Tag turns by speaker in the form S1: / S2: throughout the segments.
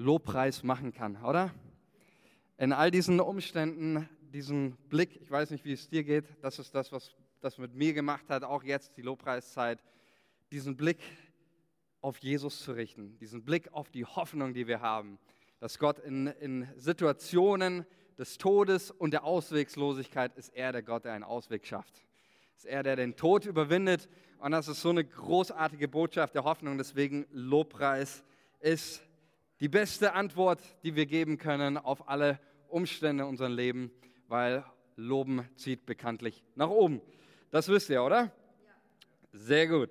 S1: Lobpreis machen kann, oder? In all diesen Umständen, diesen Blick, ich weiß nicht, wie es dir geht, das ist das, was das mit mir gemacht hat, auch jetzt die Lobpreiszeit, diesen Blick auf Jesus zu richten, diesen Blick auf die Hoffnung, die wir haben, dass Gott in, in Situationen des Todes und der Auswegslosigkeit ist er der Gott, der einen Ausweg schafft. Ist er, der den Tod überwindet. Und das ist so eine großartige Botschaft der Hoffnung. Deswegen Lobpreis ist die beste Antwort, die wir geben können auf alle Umstände in unserem Leben, weil Loben zieht bekanntlich nach oben. Das wisst ihr, oder? Ja. Sehr gut.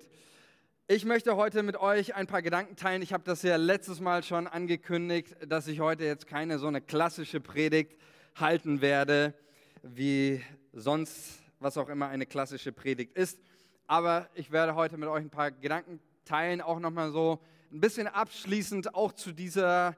S1: Ich möchte heute mit euch ein paar Gedanken teilen. Ich habe das ja letztes Mal schon angekündigt, dass ich heute jetzt keine so eine klassische Predigt halten werde, wie sonst, was auch immer eine klassische Predigt ist. Aber ich werde heute mit euch ein paar Gedanken teilen, auch nochmal so ein bisschen abschließend auch zu dieser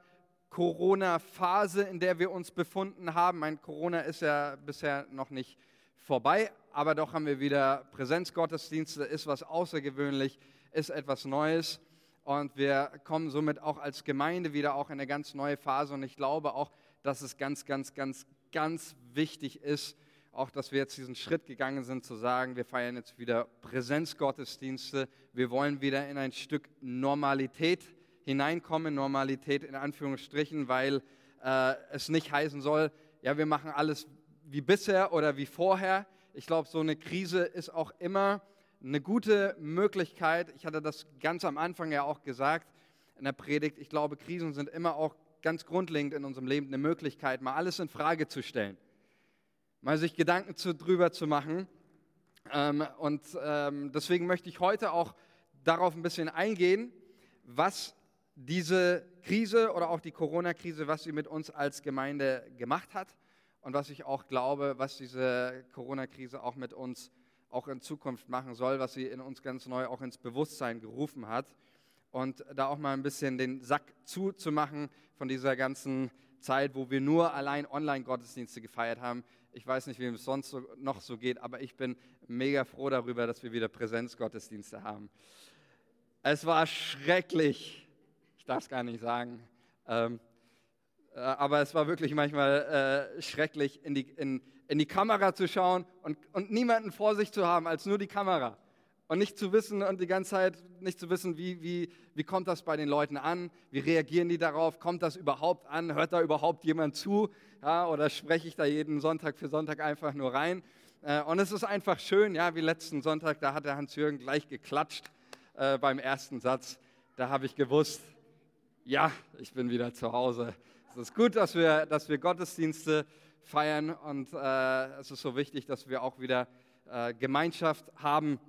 S1: Corona-Phase, in der wir uns befunden haben. Mein Corona ist ja bisher noch nicht vorbei, aber doch haben wir wieder Präsenzgottesdienste, ist was außergewöhnlich ist etwas Neues. Und wir kommen somit auch als Gemeinde wieder auch in eine ganz neue Phase. Und ich glaube auch, dass es ganz, ganz, ganz, ganz wichtig ist, auch dass wir jetzt diesen Schritt gegangen sind, zu sagen, wir feiern jetzt wieder Präsenzgottesdienste, wir wollen wieder in ein Stück Normalität hineinkommen, Normalität in Anführungsstrichen, weil äh, es nicht heißen soll, ja, wir machen alles wie bisher oder wie vorher. Ich glaube, so eine Krise ist auch immer eine gute Möglichkeit, ich hatte das ganz am Anfang ja auch gesagt in der Predigt, ich glaube, Krisen sind immer auch ganz grundlegend in unserem Leben eine Möglichkeit, mal alles in Frage zu stellen, mal sich Gedanken zu, drüber zu machen. Ähm, und ähm, deswegen möchte ich heute auch darauf ein bisschen eingehen, was diese Krise oder auch die Corona-Krise, was sie mit uns als Gemeinde gemacht hat und was ich auch glaube, was diese Corona-Krise auch mit uns auch in Zukunft machen soll, was sie in uns ganz neu auch ins Bewusstsein gerufen hat. Und da auch mal ein bisschen den Sack zuzumachen von dieser ganzen Zeit, wo wir nur allein Online-Gottesdienste gefeiert haben. Ich weiß nicht, wie es sonst so, noch so geht, aber ich bin mega froh darüber, dass wir wieder Präsenzgottesdienste haben. Es war schrecklich, ich darf es gar nicht sagen, ähm, äh, aber es war wirklich manchmal äh, schrecklich, in die, in, in die Kamera zu schauen und, und niemanden vor sich zu haben als nur die Kamera. Und nicht zu wissen und die ganze Zeit nicht zu wissen, wie, wie, wie kommt das bei den Leuten an, wie reagieren die darauf, kommt das überhaupt an, hört da überhaupt jemand zu ja, oder spreche ich da jeden Sonntag für Sonntag einfach nur rein. Äh, und es ist einfach schön, ja, wie letzten Sonntag, da hat der Hans-Jürgen gleich geklatscht äh, beim ersten Satz. Da habe ich gewusst, ja, ich bin wieder zu Hause. Es ist gut, dass wir, dass wir Gottesdienste feiern und äh, es ist so wichtig, dass wir auch wieder äh, Gemeinschaft haben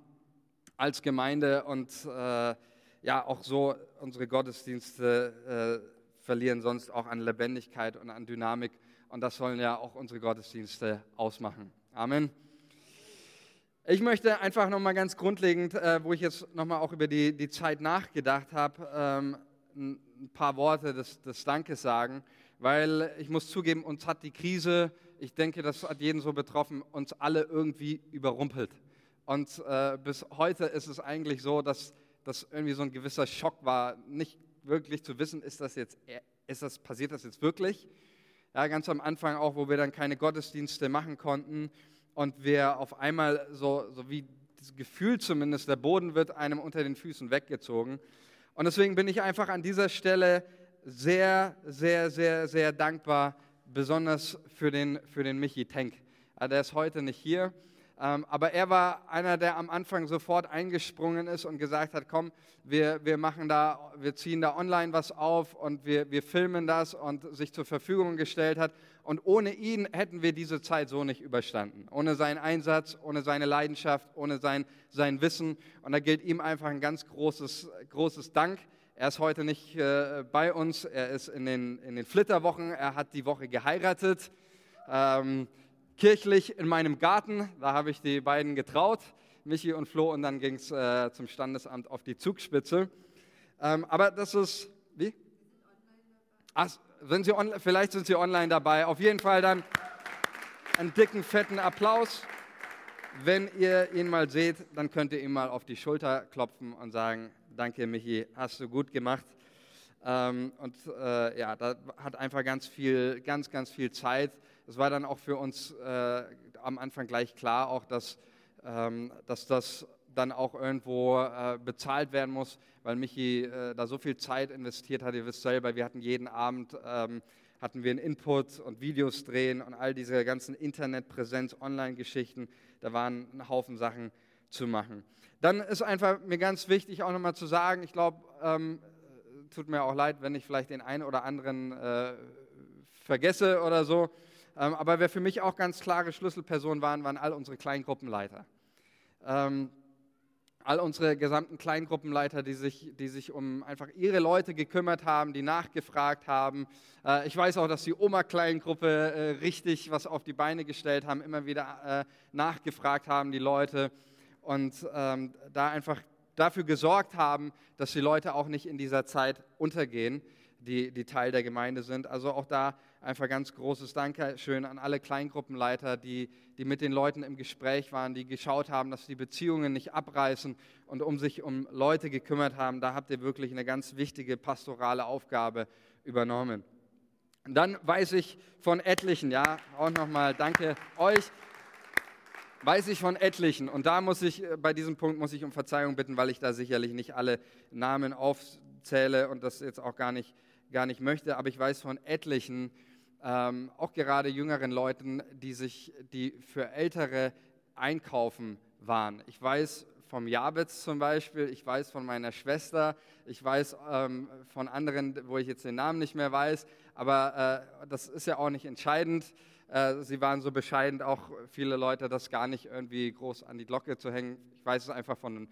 S1: als Gemeinde und äh, ja auch so unsere Gottesdienste äh, verlieren sonst auch an Lebendigkeit und an Dynamik und das sollen ja auch unsere Gottesdienste ausmachen. Amen. Ich möchte einfach nochmal ganz grundlegend, äh, wo ich jetzt nochmal auch über die, die Zeit nachgedacht habe, ähm, ein paar Worte des, des Dankes sagen weil ich muss zugeben, uns hat die Krise, ich denke, das hat jeden so betroffen, uns alle irgendwie überrumpelt. Und äh, bis heute ist es eigentlich so, dass das irgendwie so ein gewisser Schock war, nicht wirklich zu wissen, ist das jetzt, ist das, passiert das jetzt wirklich? Ja, ganz am Anfang auch, wo wir dann keine Gottesdienste machen konnten und wir auf einmal so, so wie das Gefühl zumindest, der Boden wird einem unter den Füßen weggezogen. Und deswegen bin ich einfach an dieser Stelle sehr, sehr, sehr, sehr dankbar, besonders für den, für den Michi Tenk. Der ist heute nicht hier, aber er war einer, der am Anfang sofort eingesprungen ist und gesagt hat, komm, wir, wir machen da, wir ziehen da online was auf und wir, wir filmen das und sich zur Verfügung gestellt hat. Und ohne ihn hätten wir diese Zeit so nicht überstanden. Ohne seinen Einsatz, ohne seine Leidenschaft, ohne sein, sein Wissen. Und da gilt ihm einfach ein ganz großes, großes Dank. Er ist heute nicht äh, bei uns, er ist in den, in den Flitterwochen, er hat die Woche geheiratet. Ähm, kirchlich in meinem Garten, da habe ich die beiden getraut, Michi und Flo, und dann ging es äh, zum Standesamt auf die Zugspitze. Ähm, aber das ist, wie? Ach, sind Sie vielleicht sind Sie online dabei. Auf jeden Fall dann einen dicken, fetten Applaus. Wenn ihr ihn mal seht, dann könnt ihr ihm mal auf die Schulter klopfen und sagen, Danke, Michi, hast du gut gemacht. Ähm, und äh, ja, da hat einfach ganz viel, ganz, ganz viel Zeit. Es war dann auch für uns äh, am Anfang gleich klar, auch dass, ähm, dass das dann auch irgendwo äh, bezahlt werden muss, weil Michi äh, da so viel Zeit investiert hat. Ihr wisst selber, wir hatten jeden Abend ähm, hatten wir einen Input und Videos drehen und all diese ganzen Internetpräsenz, Online-Geschichten. Da waren ein Haufen Sachen zu machen. Dann ist einfach mir ganz wichtig auch nochmal zu sagen, ich glaube, ähm, tut mir auch leid, wenn ich vielleicht den einen oder anderen äh, vergesse oder so. Ähm, aber wer für mich auch ganz klare Schlüsselpersonen waren, waren all unsere Kleingruppenleiter. Ähm, all unsere gesamten Kleingruppenleiter, die sich, die sich um einfach ihre Leute gekümmert haben, die nachgefragt haben. Äh, ich weiß auch, dass die Oma-Kleingruppe äh, richtig was auf die Beine gestellt haben, immer wieder äh, nachgefragt haben, die Leute. Und ähm, da einfach dafür gesorgt haben, dass die Leute auch nicht in dieser Zeit untergehen, die, die Teil der Gemeinde sind. Also auch da einfach ganz großes Dankeschön an alle Kleingruppenleiter, die, die mit den Leuten im Gespräch waren, die geschaut haben, dass die Beziehungen nicht abreißen und um sich um Leute gekümmert haben. Da habt ihr wirklich eine ganz wichtige pastorale Aufgabe übernommen. dann weiß ich von etlichen, ja, auch nochmal danke euch weiß ich von etlichen. Und da muss ich, äh, bei diesem Punkt muss ich um Verzeihung bitten, weil ich da sicherlich nicht alle Namen aufzähle und das jetzt auch gar nicht, gar nicht möchte. Aber ich weiß von etlichen, ähm, auch gerade jüngeren Leuten, die sich, die für Ältere einkaufen waren. Ich weiß vom Jabez zum Beispiel, ich weiß von meiner Schwester, ich weiß ähm, von anderen, wo ich jetzt den Namen nicht mehr weiß, aber äh, das ist ja auch nicht entscheidend. Äh, sie waren so bescheiden, auch viele Leute, das gar nicht irgendwie groß an die Glocke zu hängen. Ich weiß es einfach von,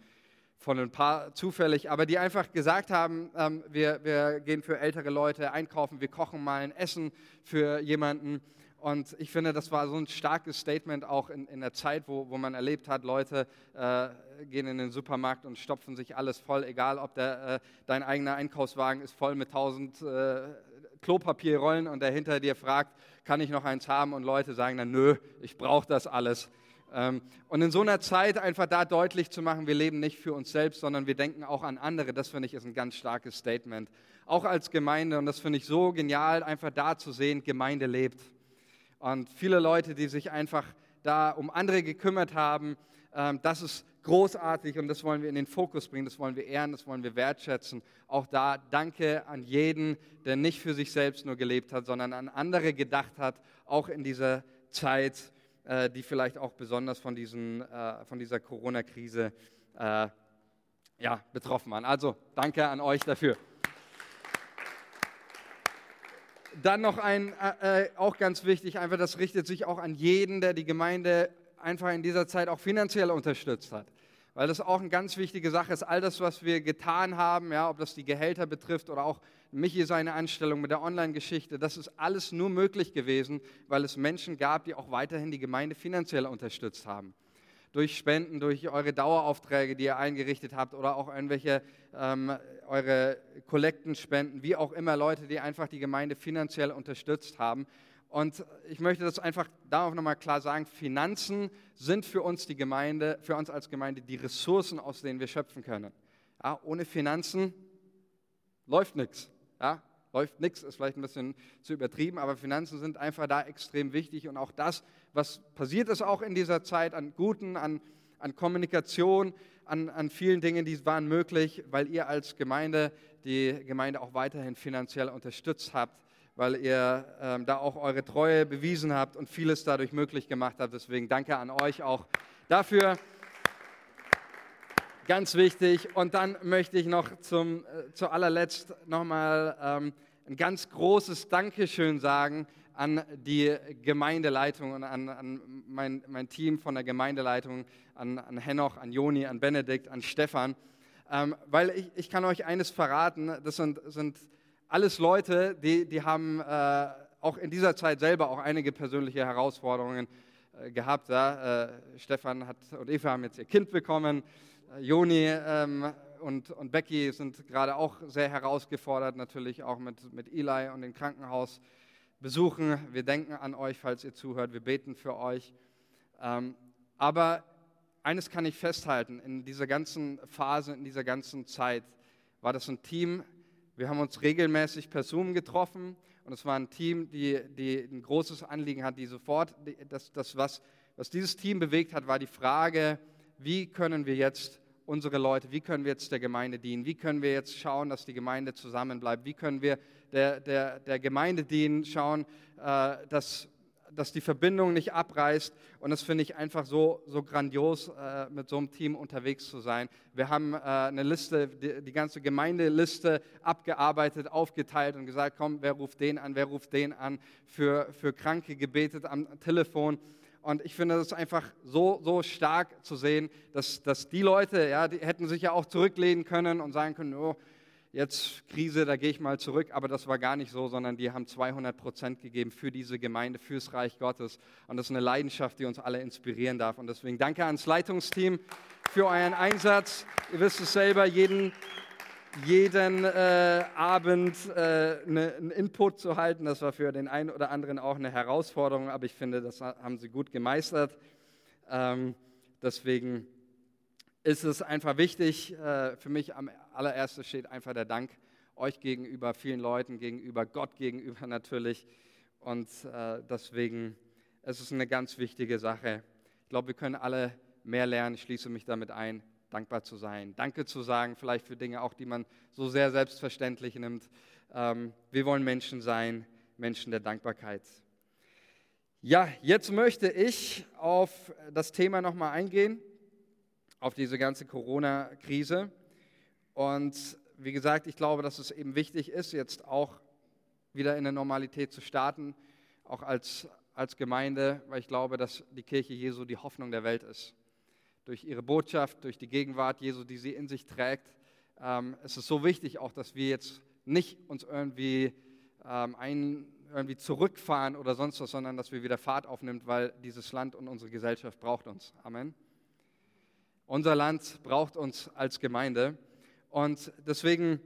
S1: von ein paar zufällig, aber die einfach gesagt haben, ähm, wir, wir gehen für ältere Leute einkaufen, wir kochen mal ein Essen für jemanden. Und ich finde, das war so ein starkes Statement auch in, in der Zeit, wo, wo man erlebt hat, Leute äh, gehen in den Supermarkt und stopfen sich alles voll, egal ob der, äh, dein eigener Einkaufswagen ist voll mit tausend äh, Klopapierrollen und der hinter dir fragt, kann ich noch eins haben? Und Leute sagen dann, nö, ich brauche das alles. Ähm, und in so einer Zeit einfach da deutlich zu machen, wir leben nicht für uns selbst, sondern wir denken auch an andere, das finde ich ist ein ganz starkes Statement. Auch als Gemeinde, und das finde ich so genial, einfach da zu sehen, Gemeinde lebt. Und viele Leute, die sich einfach da um andere gekümmert haben, ähm, das ist großartig und das wollen wir in den Fokus bringen, das wollen wir ehren, das wollen wir wertschätzen. Auch da danke an jeden, der nicht für sich selbst nur gelebt hat, sondern an andere gedacht hat, auch in dieser Zeit, äh, die vielleicht auch besonders von, diesen, äh, von dieser Corona-Krise äh, ja, betroffen waren. Also danke an euch dafür. Dann noch ein, äh, auch ganz wichtig, einfach das richtet sich auch an jeden, der die Gemeinde einfach in dieser Zeit auch finanziell unterstützt hat. Weil das auch eine ganz wichtige Sache ist. All das, was wir getan haben, ja, ob das die Gehälter betrifft oder auch Michi seine Anstellung mit der Online-Geschichte, das ist alles nur möglich gewesen, weil es Menschen gab, die auch weiterhin die Gemeinde finanziell unterstützt haben. Durch Spenden, durch eure Daueraufträge, die ihr eingerichtet habt oder auch irgendwelche ähm, eure Kollektenspenden, wie auch immer Leute, die einfach die Gemeinde finanziell unterstützt haben. Und ich möchte das einfach darauf nochmal klar sagen, Finanzen sind für uns die Gemeinde, für uns als Gemeinde die Ressourcen, aus denen wir schöpfen können. Ja, ohne Finanzen läuft nichts. Ja, läuft nichts, ist vielleicht ein bisschen zu übertrieben, aber Finanzen sind einfach da extrem wichtig und auch das, was passiert ist auch in dieser Zeit an Guten, an, an Kommunikation, an, an vielen Dingen, die waren möglich, weil ihr als Gemeinde die Gemeinde auch weiterhin finanziell unterstützt habt weil ihr ähm, da auch eure Treue bewiesen habt und vieles dadurch möglich gemacht habt. Deswegen danke an euch auch dafür. Ganz wichtig. Und dann möchte ich noch zum, äh, zu allerletzt nochmal ähm, ein ganz großes Dankeschön sagen an die Gemeindeleitung und an, an mein, mein, Team von der Gemeindeleitung, an, an Henoch, an Joni, an Benedikt, an Stefan. Ähm, weil ich, ich kann euch eines verraten, das sind, sind alles Leute, die, die haben äh, auch in dieser Zeit selber auch einige persönliche Herausforderungen äh, gehabt. Ja? Äh, Stefan hat, und Eva haben jetzt ihr Kind bekommen. Äh, Joni ähm, und, und Becky sind gerade auch sehr herausgefordert, natürlich auch mit, mit Eli und den Krankenhausbesuchen. Wir denken an euch, falls ihr zuhört. Wir beten für euch. Ähm, aber eines kann ich festhalten, in dieser ganzen Phase, in dieser ganzen Zeit war das ein Team, Wir haben uns regelmäßig per Zoom getroffen und es war ein Team, die, die ein großes Anliegen hat, die sofort, das, das was, was dieses Team bewegt hat, war die Frage, wie können wir jetzt unsere Leute, wie können wir jetzt der Gemeinde dienen, wie können wir jetzt schauen, dass die Gemeinde zusammenbleibt, wie können wir der, der, der Gemeinde dienen, schauen, äh, dass dass die Verbindung nicht abreißt. Und das finde ich einfach so, so grandios, äh, mit so einem Team unterwegs zu sein. Wir haben äh, eine Liste, die, die, ganze Gemeindeliste abgearbeitet, aufgeteilt und gesagt, komm, wer ruft den an, wer ruft den an, für, für Kranke gebetet am Telefon. Und ich finde es einfach so, so stark zu sehen, dass, dass die Leute, ja, die hätten sich ja auch zurücklehnen können und sagen können, oh, jetzt Krise, da gehe ich mal zurück, aber das war gar nicht so, sondern die haben 200 Prozent gegeben für diese Gemeinde, fürs Reich Gottes. Und das ist eine Leidenschaft, die uns alle inspirieren darf. Und deswegen danke ans Leitungsteam für euren Einsatz. Ihr wisst es selber, jeden, jeden äh, Abend äh, eine, einen Input zu halten, das war für den einen oder anderen auch eine Herausforderung, aber ich finde, das haben sie gut gemeistert. Ähm, deswegen ist es einfach wichtig, äh, für mich am allerersten steht einfach der Dank euch gegenüber, vielen Leuten gegenüber, Gott gegenüber natürlich. Und äh, deswegen ist es eine ganz wichtige Sache. Ich glaube, wir können alle mehr lernen. Ich schließe mich damit ein, dankbar zu sein. Danke zu sagen, vielleicht für Dinge auch, die man so sehr selbstverständlich nimmt. Ähm, wir wollen Menschen sein, Menschen der Dankbarkeit. Ja, jetzt möchte ich auf das Thema nochmal eingehen auf diese ganze Corona-Krise. Und wie gesagt, ich glaube, dass es eben wichtig ist, jetzt auch wieder in der Normalität zu starten, auch als, als Gemeinde, weil ich glaube, dass die Kirche Jesu die Hoffnung der Welt ist. Durch ihre Botschaft, durch die Gegenwart Jesu, die sie in sich trägt. Ähm, es ist so wichtig auch, dass wir jetzt nicht uns irgendwie, ähm, ein, irgendwie zurückfahren oder sonst was, sondern dass wir wieder Fahrt aufnehmen, weil dieses Land und unsere Gesellschaft braucht uns. Amen. Unser Land braucht uns als Gemeinde. Und deswegen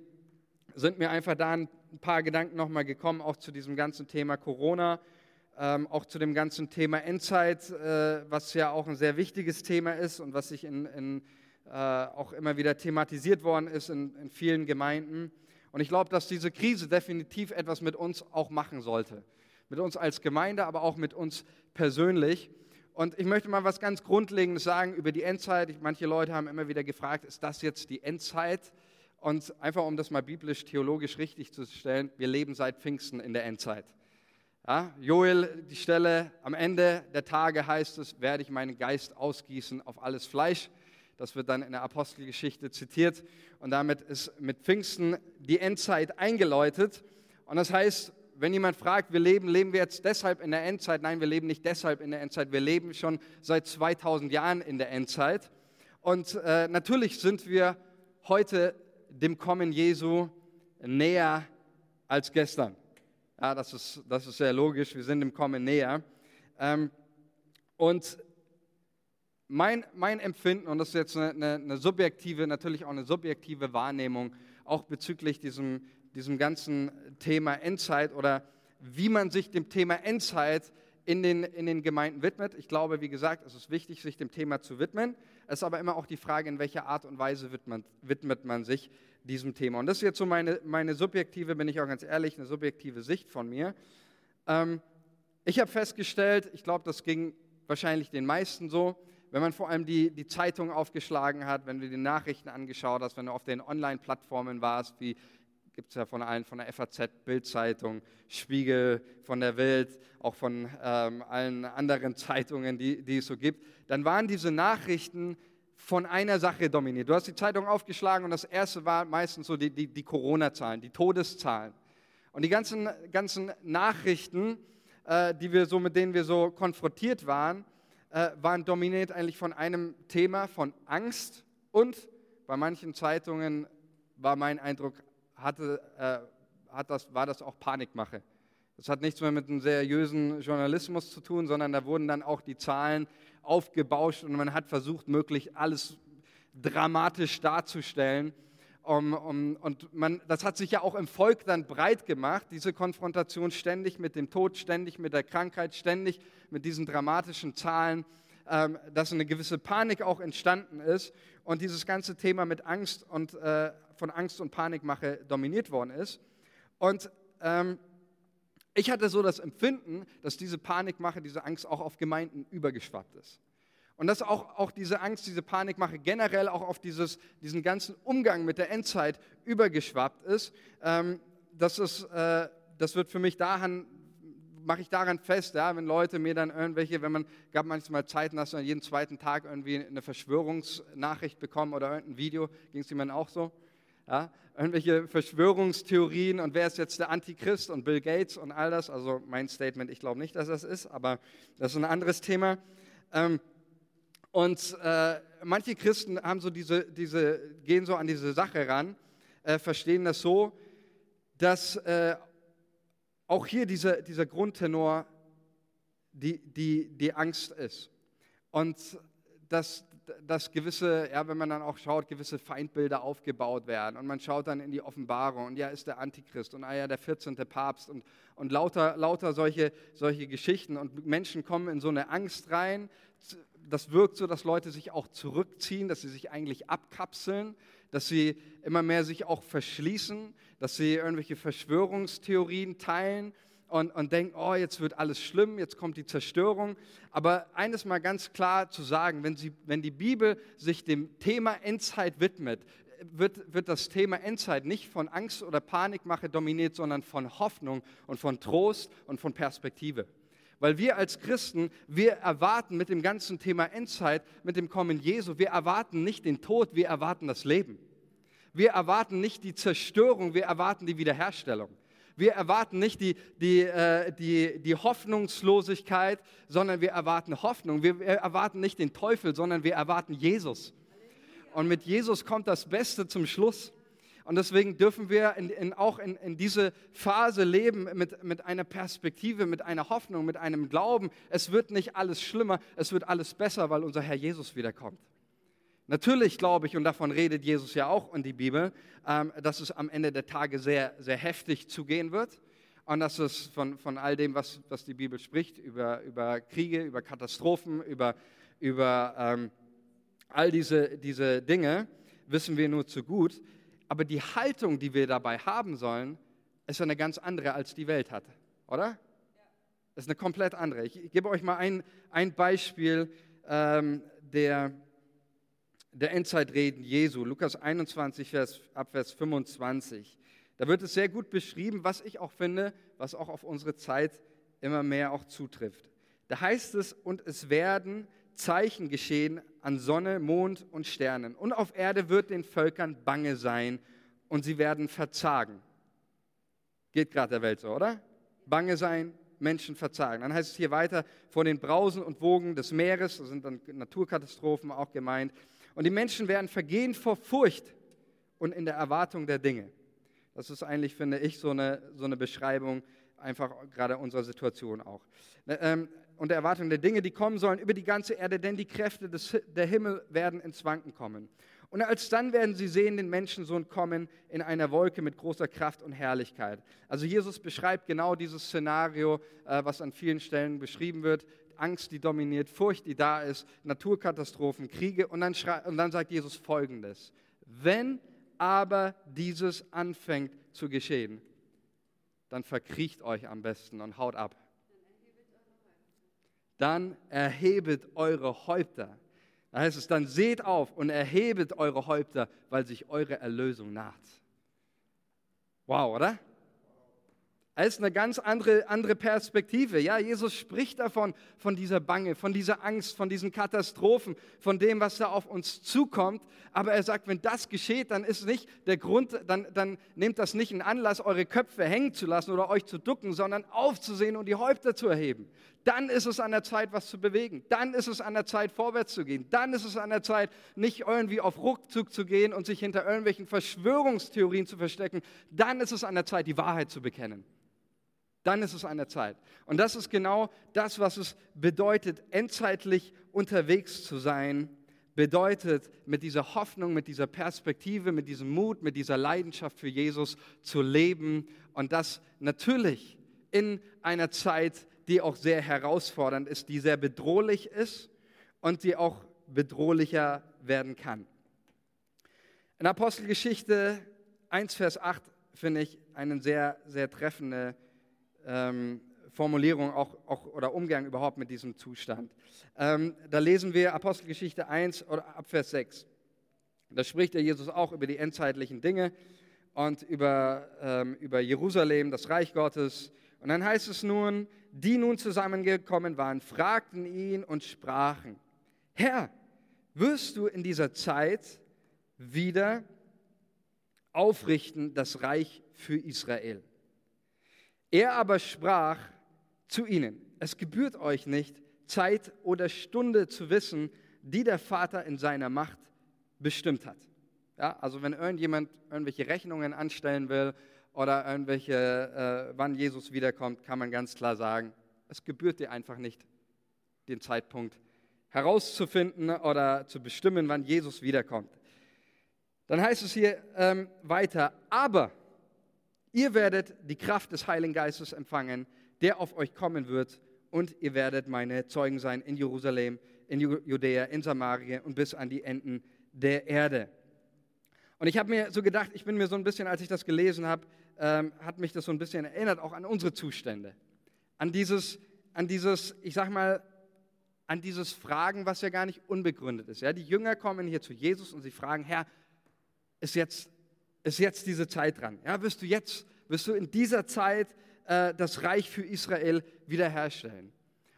S1: sind mir einfach da ein paar Gedanken nochmal gekommen, auch zu diesem ganzen Thema Corona, ähm, auch zu dem ganzen Thema Endzeit, äh, was ja auch ein sehr wichtiges Thema ist und was sich in, in, äh, auch immer wieder thematisiert worden ist in, in vielen Gemeinden. Und ich glaube, dass diese Krise definitiv etwas mit uns auch machen sollte. Mit uns als Gemeinde, aber auch mit uns persönlich. Und ich möchte mal was ganz Grundlegendes sagen über die Endzeit. Manche Leute haben immer wieder gefragt, ist das jetzt die Endzeit? Und einfach um das mal biblisch, theologisch richtig zu stellen, wir leben seit Pfingsten in der Endzeit. Ja, Joel, die Stelle am Ende der Tage heißt es, werde ich meinen Geist ausgießen auf alles Fleisch. Das wird dann in der Apostelgeschichte zitiert. Und damit ist mit Pfingsten die Endzeit eingeläutet. Und das heißt, wenn jemand fragt, wir leben, leben wir jetzt deshalb in der Endzeit? Nein, wir leben nicht deshalb in der Endzeit. Wir leben schon seit 2000 Jahren in der Endzeit. Und äh, natürlich sind wir heute dem Kommen Jesu näher als gestern. Ja, das ist, das ist sehr logisch. Wir sind dem Kommen näher. Ähm, und mein, mein Empfinden, und das ist jetzt eine, eine, eine subjektive, natürlich auch eine subjektive Wahrnehmung, auch bezüglich diesem diesem ganzen Thema Endzeit oder wie man sich dem Thema Endzeit in den, in den Gemeinden widmet. Ich glaube, wie gesagt, es ist wichtig, sich dem Thema zu widmen. Es ist aber immer auch die Frage, in welcher Art und Weise widmet, widmet man sich diesem Thema. Und das ist jetzt so meine, meine subjektive, bin ich auch ganz ehrlich, eine subjektive Sicht von mir. Ähm, ich habe festgestellt, ich glaube, das ging wahrscheinlich den meisten so, wenn man vor allem die, die Zeitung aufgeschlagen hat, wenn du die Nachrichten angeschaut hast, wenn du auf den Online-Plattformen warst, wie gibt es ja von allen, von der FAZ, Bildzeitung, Spiegel, von der Welt, auch von ähm, allen anderen Zeitungen, die, die es so gibt, dann waren diese Nachrichten von einer Sache dominiert. Du hast die Zeitung aufgeschlagen und das erste war meistens so die, die, die Corona-Zahlen, die Todeszahlen. Und die ganzen, ganzen Nachrichten, äh, die wir so, mit denen wir so konfrontiert waren, äh, waren dominiert eigentlich von einem Thema von Angst und bei manchen Zeitungen war mein Eindruck hatte, äh, hat das, war das auch Panikmache. Das hat nichts mehr mit einem seriösen Journalismus zu tun, sondern da wurden dann auch die Zahlen aufgebauscht und man hat versucht, möglich alles dramatisch darzustellen. Um, um, und man, das hat sich ja auch im Volk dann breit gemacht, diese Konfrontation ständig mit dem Tod, ständig mit der Krankheit, ständig mit diesen dramatischen Zahlen, ähm, dass eine gewisse Panik auch entstanden ist. Und dieses ganze Thema mit Angst und äh, von Angst und Panikmache dominiert worden ist. Und ähm, ich hatte so das Empfinden, dass diese Panikmache, diese Angst auch auf Gemeinden übergeschwappt ist. Und dass auch, auch diese Angst, diese Panikmache generell auch auf dieses, diesen ganzen Umgang mit der Endzeit übergeschwappt ist. Ähm, das, ist äh, das wird für mich daran, mache ich daran fest, ja, wenn Leute mir dann irgendwelche, wenn man, gab manchmal Zeiten, dass man jeden zweiten Tag irgendwie eine Verschwörungsnachricht bekommen oder irgendein Video, ging es jemandem auch so? Ja, irgendwelche Verschwörungstheorien und wer ist jetzt der Antichrist und Bill Gates und all das. Also mein Statement, ich glaube nicht, dass das ist, aber das ist ein anderes Thema. Ähm, und äh, manche Christen haben so diese, diese, gehen so an diese Sache ran, äh, verstehen das so, dass äh, auch hier dieser, dieser Grundtenor die, die, die Angst ist. Und dass dass gewisse, ja, wenn man dann auch schaut, gewisse Feindbilder aufgebaut werden und man schaut dann in die Offenbarung und ja, ist der Antichrist und ah ja, der 14. Papst und, und lauter, lauter solche, solche Geschichten und Menschen kommen in so eine Angst rein. Das wirkt so, dass Leute sich auch zurückziehen, dass sie sich eigentlich abkapseln, dass sie immer mehr sich auch verschließen, dass sie irgendwelche Verschwörungstheorien teilen und, und denken, oh, jetzt wird alles schlimm, jetzt kommt die Zerstörung. Aber eines mal ganz klar zu sagen, wenn, sie, wenn die Bibel sich dem Thema Endzeit widmet, wird, wird das Thema Endzeit nicht von Angst oder Panikmache dominiert, sondern von Hoffnung und von Trost und von Perspektive. Weil wir als Christen, wir erwarten mit dem ganzen Thema Endzeit, mit dem Kommen Jesu, wir erwarten nicht den Tod, wir erwarten das Leben. Wir erwarten nicht die Zerstörung, wir erwarten die Wiederherstellung. Wir erwarten nicht die, die, äh, die, die Hoffnungslosigkeit, sondern wir erwarten Hoffnung. Wir erwarten nicht den Teufel, sondern wir erwarten Jesus. Und mit Jesus kommt das Beste zum Schluss. Und deswegen dürfen wir in, in, auch in, in diese Phase leben mit, mit einer Perspektive, mit einer Hoffnung, mit einem Glauben. Es wird nicht alles schlimmer, es wird alles besser, weil unser Herr Jesus wiederkommt. Natürlich glaube ich, und davon redet Jesus ja auch in die Bibel, ähm, dass es am Ende der Tage sehr, sehr heftig zugehen wird und dass es von, von all dem, was, was die Bibel spricht, über, über Kriege, über Katastrophen, über, über ähm, all diese, diese Dinge, wissen wir nur zu gut. Aber die Haltung, die wir dabei haben sollen, ist eine ganz andere, als die Welt hat, oder? Das ist eine komplett andere. Ich gebe euch mal ein, ein Beispiel ähm, der der Endzeitreden Jesu, Lukas 21, Vers, ab Vers 25. Da wird es sehr gut beschrieben, was ich auch finde, was auch auf unsere Zeit immer mehr auch zutrifft. Da heißt es, und es werden Zeichen geschehen an Sonne, Mond und Sternen. Und auf Erde wird den Völkern bange sein und sie werden verzagen. Geht gerade der Welt so, oder? Bange sein, Menschen verzagen. Dann heißt es hier weiter, vor den Brausen und Wogen des Meeres, da sind dann Naturkatastrophen auch gemeint, und die Menschen werden vergehen vor Furcht und in der Erwartung der Dinge. Das ist eigentlich, finde ich, so eine, so eine Beschreibung einfach gerade unserer Situation auch. Ne, ähm, und der Erwartung der Dinge, die kommen sollen über die ganze Erde, denn die Kräfte des, der Himmel werden ins Wanken kommen. Und alsdann werden sie sehen den Menschensohn kommen in einer Wolke mit großer Kraft und Herrlichkeit. Also Jesus beschreibt genau dieses Szenario, äh, was an vielen Stellen beschrieben wird. Angst, die dominiert, Furcht, die da ist, Naturkatastrophen, Kriege. Und dann, und dann sagt Jesus Folgendes. Wenn aber dieses anfängt zu geschehen, dann verkriecht euch am besten und haut ab. Dann erhebet eure Häupter. Da heißt es, dann seht auf und erhebet eure Häupter, weil sich eure Erlösung naht. Wow, oder? Es ist eine ganz andere, andere Perspektive. Ja, Jesus spricht davon, von dieser Bange, von dieser Angst, von diesen Katastrophen, von dem, was da auf uns zukommt. Aber er sagt, wenn das geschieht, dann ist nicht der Grund, dann, dann nehmt das nicht in Anlass, eure Köpfe hängen zu lassen oder euch zu ducken, sondern aufzusehen und die Häupter zu erheben. Dann ist es an der Zeit, was zu bewegen. Dann ist es an der Zeit, vorwärts zu gehen. Dann ist es an der Zeit, nicht irgendwie auf Ruckzug zu gehen und sich hinter irgendwelchen Verschwörungstheorien zu verstecken. Dann ist es an der Zeit, die Wahrheit zu bekennen dann ist es an der Zeit. Und das ist genau das, was es bedeutet, endzeitlich unterwegs zu sein, bedeutet mit dieser Hoffnung, mit dieser Perspektive, mit diesem Mut, mit dieser Leidenschaft für Jesus zu leben und das natürlich in einer Zeit, die auch sehr herausfordernd ist, die sehr bedrohlich ist und die auch bedrohlicher werden kann. In Apostelgeschichte 1, Vers 8 finde ich eine sehr, sehr treffende ähm, Formulierung auch, auch, oder Umgang überhaupt mit diesem Zustand. Ähm, da lesen wir Apostelgeschichte 1 oder ab Vers 6. Da spricht der Jesus auch über die endzeitlichen Dinge und über, ähm, über Jerusalem, das Reich Gottes. Und dann heißt es nun, die nun zusammengekommen waren, fragten ihn und sprachen, Herr, wirst du in dieser Zeit wieder aufrichten das Reich für Israel? Er aber sprach zu ihnen, es gebührt euch nicht, Zeit oder Stunde zu wissen, die der Vater in seiner Macht bestimmt hat. Ja, also wenn irgendjemand irgendwelche Rechnungen anstellen will oder irgendwelche, äh, wann Jesus wiederkommt, kann man ganz klar sagen, es gebührt dir einfach nicht, den Zeitpunkt herauszufinden oder zu bestimmen, wann Jesus wiederkommt. Dann heißt es hier ähm, weiter, aber ihr werdet die Kraft des Heiligen Geistes empfangen, der auf euch kommen wird, und ihr werdet meine Zeugen sein in Jerusalem, in Judäa, in Samaria und bis an die Enden der Erde. Und ich habe mir so gedacht, ich bin mir so ein bisschen, als ich das gelesen habe, ähm, hat mich das so ein bisschen erinnert, auch an unsere Zustände. An dieses, an dieses, ich sag mal, an dieses Fragen, was ja gar nicht unbegründet ist. Ja, die Jünger kommen hier zu Jesus und sie fragen, Herr, ist jetzt, ist jetzt diese Zeit dran? Ja, wirst du jetzt, wirst du in dieser Zeit äh, das Reich für Israel wiederherstellen?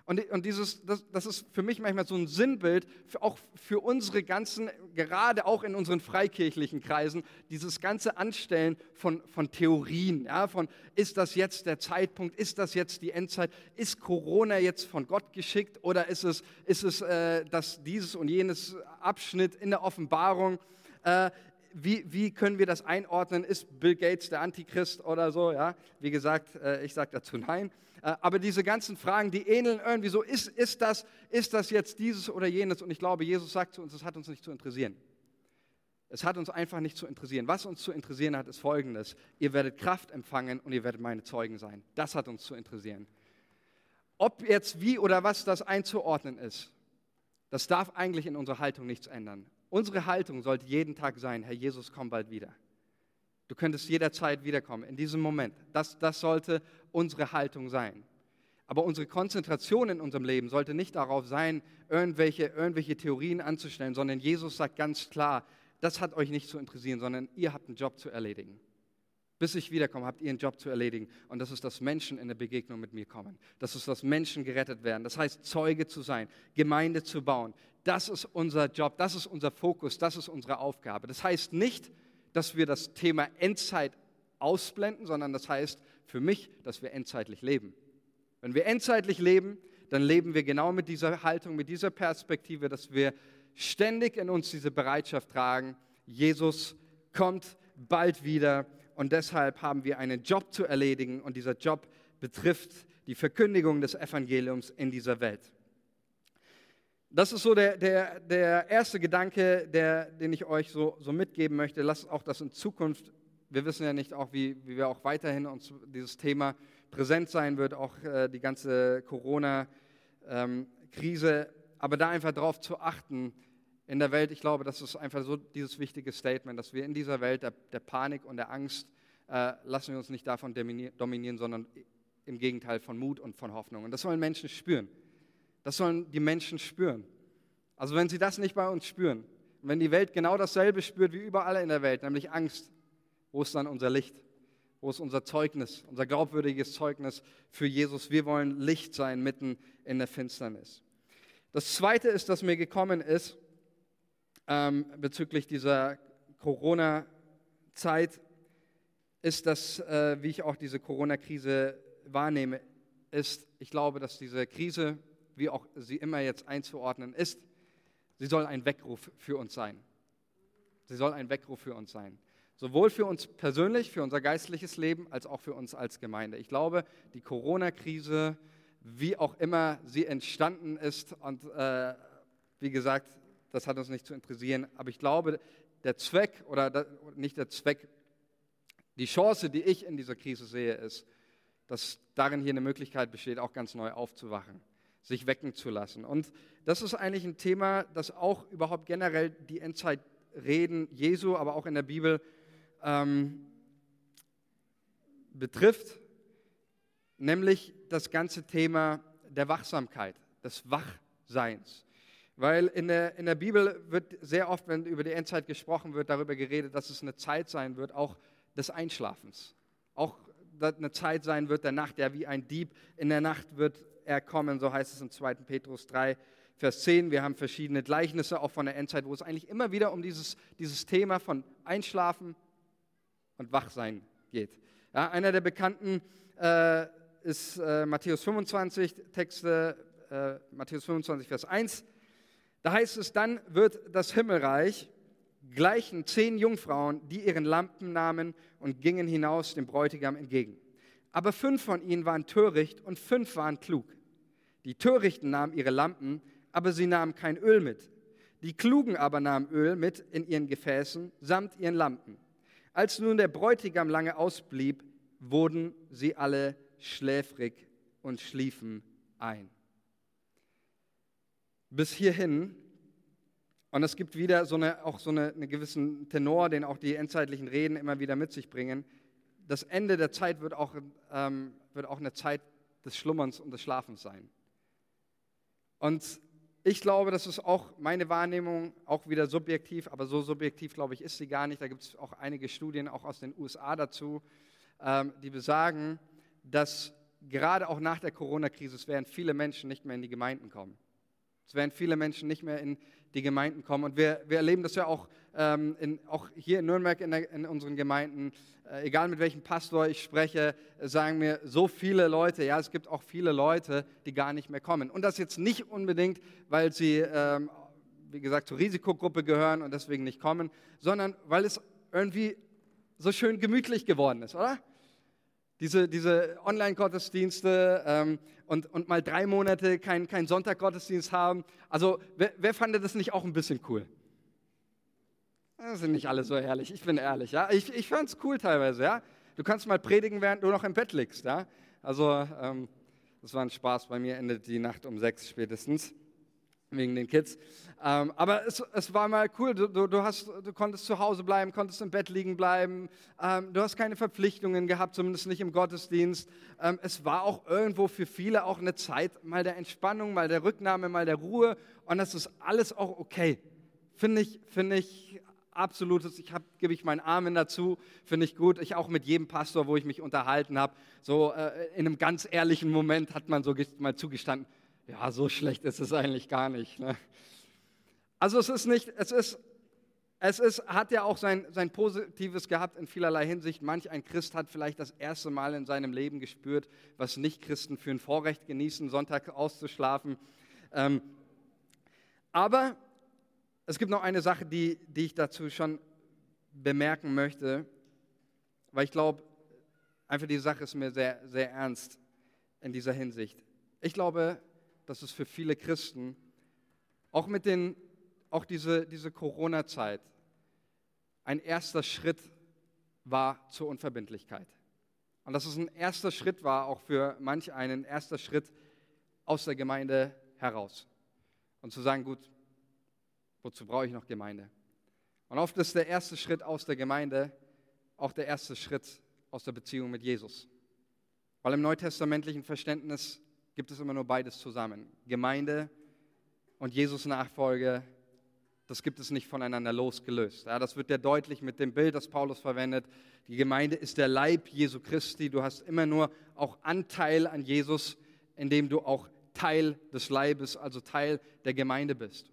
S1: Und, und dieses, das, das, ist für mich manchmal so ein Sinnbild, für, auch für unsere ganzen, gerade auch in unseren freikirchlichen Kreisen, dieses ganze Anstellen von, von Theorien, ja, von ist das jetzt der Zeitpunkt, ist das jetzt die Endzeit, ist Corona jetzt von Gott geschickt oder ist es, ist es äh, das, dieses und jenes Abschnitt in der Offenbarung? Äh, wie, wie, können wir das einordnen? Ist Bill Gates der Antichrist oder so? Ja? Wie gesagt, äh, ich sage dazu nein. Äh, aber diese ganzen Fragen, die ähneln irgendwie so, ist, ist, das, ist das jetzt dieses oder jenes? Und ich glaube, Jesus sagt zu uns, es hat uns nicht zu interessieren. Es hat uns einfach nicht zu interessieren. Was uns zu interessieren hat, ist Folgendes. Ihr werdet Kraft empfangen und ihr werdet meine Zeugen sein. Das hat uns zu interessieren. Ob jetzt wie oder was das einzuordnen ist, das darf eigentlich in unserer Haltung nichts ändern. Unsere Haltung sollte jeden Tag sein, Herr Jesus, komm bald wieder. Du könntest jederzeit wiederkommen, in diesem Moment. Das, das sollte unsere Haltung sein. Aber unsere Konzentration in unserem Leben sollte nicht darauf sein, irgendwelche, irgendwelche Theorien anzustellen, sondern Jesus sagt ganz klar, das hat euch nicht zu interessieren, sondern ihr habt einen Job zu erledigen. Bis ich wiederkomme, habt ihr einen Job zu erledigen. Und das ist, dass Menschen in eine Begegnung mit mir kommen. Das ist, dass Menschen gerettet werden. Das heißt, Zeuge zu sein, Gemeinde zu bauen. Das ist unser Job, das ist unser Fokus, das ist unsere Aufgabe. Das heißt nicht, dass wir das Thema Endzeit ausblenden, sondern das heißt für mich, dass wir endzeitlich leben. Wenn wir endzeitlich leben, dann leben wir genau mit dieser Haltung, mit dieser Perspektive, dass wir ständig in uns diese Bereitschaft tragen, Jesus kommt bald wieder und deshalb haben wir einen Job zu erledigen und dieser Job betrifft die Verkündigung des Evangeliums in dieser Welt. Das ist so der, der, der erste Gedanke, der, den ich euch so, so mitgeben möchte. Lasst auch das in Zukunft, wir wissen ja nicht auch, wie, wie wir auch weiterhin uns dieses Thema präsent sein wird, auch äh, die ganze Corona-Krise, ähm, aber da einfach darauf zu achten in der Welt, ich glaube, das ist einfach so dieses wichtige Statement, dass wir in dieser Welt der, der Panik und der Angst, äh, lassen wir uns nicht davon dominieren, sondern im Gegenteil von Mut und von Hoffnung. Und das sollen Menschen spüren. Das sollen die Menschen spüren. Also wenn sie das nicht bei uns spüren, wenn die Welt genau dasselbe spürt wie überall in der Welt, nämlich Angst, wo ist dann unser Licht? Wo ist unser Zeugnis, unser glaubwürdiges Zeugnis für Jesus? Wir wollen Licht sein mitten in der Finsternis. Das Zweite ist, dass mir gekommen ist ähm, bezüglich dieser Corona-Zeit, ist, dass, äh, wie ich auch diese Corona-Krise wahrnehme, ist, ich glaube, dass diese Krise wie auch sie immer jetzt einzuordnen ist, sie soll ein Weckruf für uns sein. Sie soll ein Weckruf für uns sein. Sowohl für uns persönlich, für unser geistliches Leben, als auch für uns als Gemeinde. Ich glaube, die Corona-Krise, wie auch immer sie entstanden ist, und äh, wie gesagt, das hat uns nicht zu interessieren, aber ich glaube, der Zweck oder der, nicht der Zweck, die Chance, die ich in dieser Krise sehe, ist, dass darin hier eine Möglichkeit besteht, auch ganz neu aufzuwachen sich wecken zu lassen. Und das ist eigentlich ein Thema, das auch überhaupt generell die Endzeit Reden Jesu, aber auch in der Bibel ähm, betrifft, nämlich das ganze Thema der Wachsamkeit, des Wachseins. Weil in der, in der Bibel wird sehr oft, wenn über die Endzeit gesprochen wird, darüber geredet, dass es eine Zeit sein wird, auch des Einschlafens. Auch eine Zeit sein wird der Nacht, der wie ein Dieb in der Nacht wird kommen, so heißt es in 2. Petrus 3, Vers 10. Wir haben verschiedene Gleichnisse auch von der Endzeit, wo es eigentlich immer wieder um dieses, dieses Thema von Einschlafen und Wachsein geht. Ja, einer der bekannten äh, ist äh, Matthäus 25, Texte äh, Matthäus 25, Vers 1. Da heißt es, dann wird das Himmelreich gleichen zehn Jungfrauen, die ihren Lampen nahmen und gingen hinaus dem Bräutigam entgegen. Aber fünf von ihnen waren töricht und fünf waren klug. Die Törichten nahmen ihre Lampen, aber sie nahmen kein Öl mit. Die Klugen aber nahmen Öl mit in ihren Gefäßen samt ihren Lampen. Als nun der Bräutigam lange ausblieb, wurden sie alle schläfrig und schliefen ein. Bis hierhin, und es gibt wieder so eine, auch so eine, einen gewissen Tenor, den auch die endzeitlichen Reden immer wieder mit sich bringen. Das Ende der Zeit wird auch, ähm, wird auch eine Zeit des Schlummerns und des Schlafens sein. Und ich glaube, das ist auch meine Wahrnehmung, auch wieder subjektiv, aber so subjektiv, glaube ich, ist sie gar nicht. Da gibt es auch einige Studien, auch aus den USA dazu, ähm, die besagen, dass gerade auch nach der Corona-Krise, es werden viele Menschen nicht mehr in die Gemeinden kommen. Es werden viele Menschen nicht mehr in die Gemeinden kommen. Und wir, wir erleben das ja auch, ähm, in, auch hier in Nürnberg in, der, in unseren Gemeinden. Äh, egal mit welchem Pastor ich spreche, sagen mir so viele Leute, ja, es gibt auch viele Leute, die gar nicht mehr kommen. Und das jetzt nicht unbedingt, weil sie, ähm, wie gesagt, zur Risikogruppe gehören und deswegen nicht kommen, sondern weil es irgendwie so schön gemütlich geworden ist, oder? Diese, diese Online-Gottesdienste ähm, und, und mal drei Monate keinen kein Sonntag-Gottesdienst haben. Also, wer, wer fand das nicht auch ein bisschen cool? Das sind nicht alle so ehrlich, ich bin ehrlich. Ja? Ich, ich fand es cool teilweise. Ja? Du kannst mal predigen, während du noch im Bett liegst. Ja? Also, ähm, das war ein Spaß. Bei mir endet die Nacht um sechs spätestens wegen den Kids. Ähm, aber es, es, war mal cool, du, du, du, hast, du, konntest zu Hause bleiben, konntest im Bett liegen bleiben, ähm, du hast keine Verpflichtungen gehabt, zumindest nicht im Gottesdienst. Ähm, es war auch irgendwo für viele auch eine Zeit mal der Entspannung, mal der Rücknahme, mal der Ruhe und das ist alles auch okay. Finde ich, finde ich absolutes, ich gebe ich meinen Armen dazu, finde ich gut. Ich auch mit jedem Pastor, wo ich mich unterhalten habe, so äh, in einem ganz ehrlichen Moment hat man so mal zugestanden, ja, so schlecht ist es eigentlich gar nicht. Ne? Also es ist nicht, es ist, es ist, hat ja auch sein, sein Positives gehabt in vielerlei Hinsicht. Manch ein Christ hat vielleicht das erste Mal in seinem Leben gespürt, was Nicht-Christen für ein Vorrecht genießen, Sonntag auszuschlafen. Ähm, aber es gibt noch eine Sache, die, die ich dazu schon bemerken möchte, weil ich glaube, einfach die Sache ist mir sehr, sehr ernst in dieser Hinsicht. Ich glaube, dass es für viele Christen, auch mit den, auch diese, diese Corona-Zeit, ein erster Schritt war zur Unverbindlichkeit. Und dass es ein erster Schritt war, auch für manch einen erster Schritt aus der Gemeinde heraus. Und zu sagen, gut, wozu brauche ich noch Gemeinde? Und oft ist der erste Schritt aus der Gemeinde auch der erste Schritt aus der Beziehung mit Jesus. Weil im neutestamentlichen Verständnis gibt es immer nur beides zusammen. Gemeinde und Jesus Nachfolge, das gibt es nicht voneinander losgelöst. Ja, das wird ja deutlich mit dem Bild, das Paulus verwendet. Die Gemeinde ist der Leib Jesu Christi. Du hast immer nur auch Anteil an Jesus, indem du auch Teil des Leibes, also Teil der Gemeinde bist.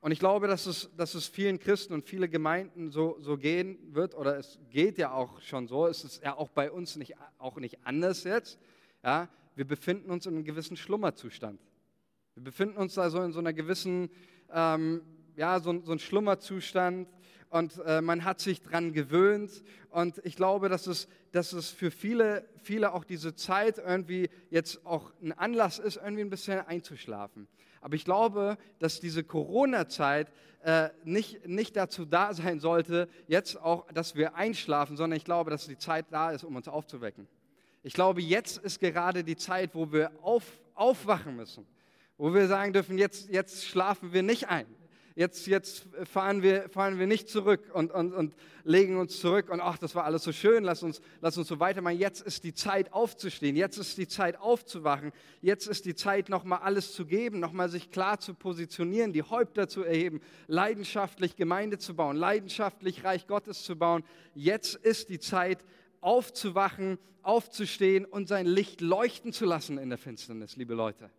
S1: Und ich glaube, dass es, dass es vielen Christen und viele Gemeinden so, so gehen wird, oder es geht ja auch schon so, es ist ja auch bei uns nicht, auch nicht anders jetzt. Ja, wir befinden uns in einem gewissen Schlummerzustand. Wir befinden uns also in so einer gewissen, ähm, ja, so, so ein Schlummerzustand und äh, man hat sich dran gewöhnt und ich glaube, dass es, dass es für viele, viele auch diese Zeit irgendwie jetzt auch ein Anlass ist, irgendwie ein bisschen einzuschlafen. Aber ich glaube, dass diese Corona-Zeit äh, nicht, nicht dazu da sein sollte, jetzt auch, dass wir einschlafen, sondern ich glaube, dass die Zeit da ist, um uns aufzuwecken. Ich glaube, jetzt ist gerade die Zeit, wo wir auf, aufwachen müssen, wo wir sagen dürfen, jetzt, jetzt schlafen wir nicht ein. Jetzt, jetzt fahren, wir, fahren wir nicht zurück und, und, und legen uns zurück und ach, das war alles so schön, lass uns, lass uns so weitermachen. Jetzt ist die Zeit aufzustehen, jetzt ist die Zeit aufzuwachen, jetzt ist die Zeit, nochmal alles zu geben, nochmal sich klar zu positionieren, die Häupter zu erheben, leidenschaftlich Gemeinde zu bauen, leidenschaftlich Reich Gottes zu bauen. Jetzt ist die Zeit, aufzuwachen, aufzustehen und sein Licht leuchten zu lassen in der Finsternis, liebe Leute.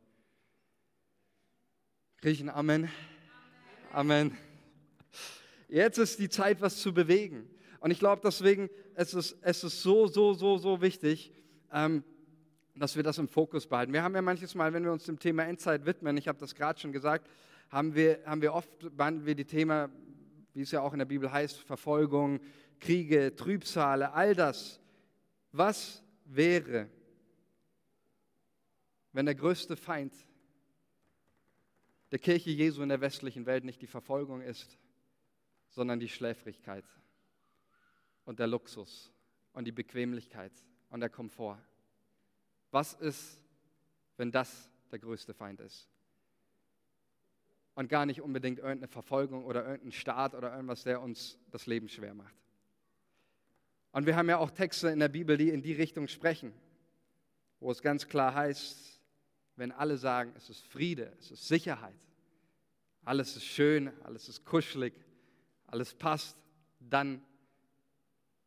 S1: Kriege Amen? Amen. Jetzt ist die Zeit, was zu bewegen. Und ich glaube deswegen, es ist, es ist so, so, so, so wichtig, ähm, dass wir das im Fokus behalten. Wir haben ja manches Mal, wenn wir uns dem Thema Endzeit widmen, ich habe das gerade schon gesagt, haben wir, haben wir oft behandeln wir die Thema, wie es ja auch in der Bibel heißt, Verfolgung, Kriege, Trübsale, all das. Was wäre, wenn der größte Feind der Kirche Jesu in der westlichen Welt nicht die Verfolgung ist, sondern die Schläfrigkeit und der Luxus und die Bequemlichkeit und der Komfort. Was ist, wenn das der größte Feind ist? Und gar nicht unbedingt irgendeine Verfolgung oder irgendein Staat oder irgendwas, der uns das Leben schwer macht. Und wir haben ja auch Texte in der Bibel, die in die Richtung sprechen, wo es ganz klar heißt, wenn alle sagen, es ist Friede, es ist Sicherheit, alles ist schön, alles ist kuschelig, alles passt, dann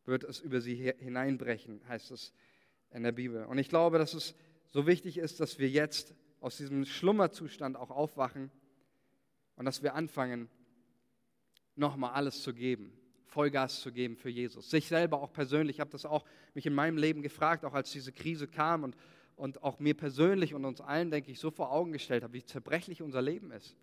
S1: wird es über sie hineinbrechen, heißt es in der Bibel. Und ich glaube, dass es so wichtig ist, dass wir jetzt aus diesem Schlummerzustand auch aufwachen und dass wir anfangen, nochmal alles zu geben, Vollgas zu geben für Jesus. Sich selber auch persönlich, ich habe das auch mich in meinem Leben gefragt, auch als diese Krise kam und und auch mir persönlich und uns allen, denke ich, so vor Augen gestellt habe, wie zerbrechlich unser Leben ist,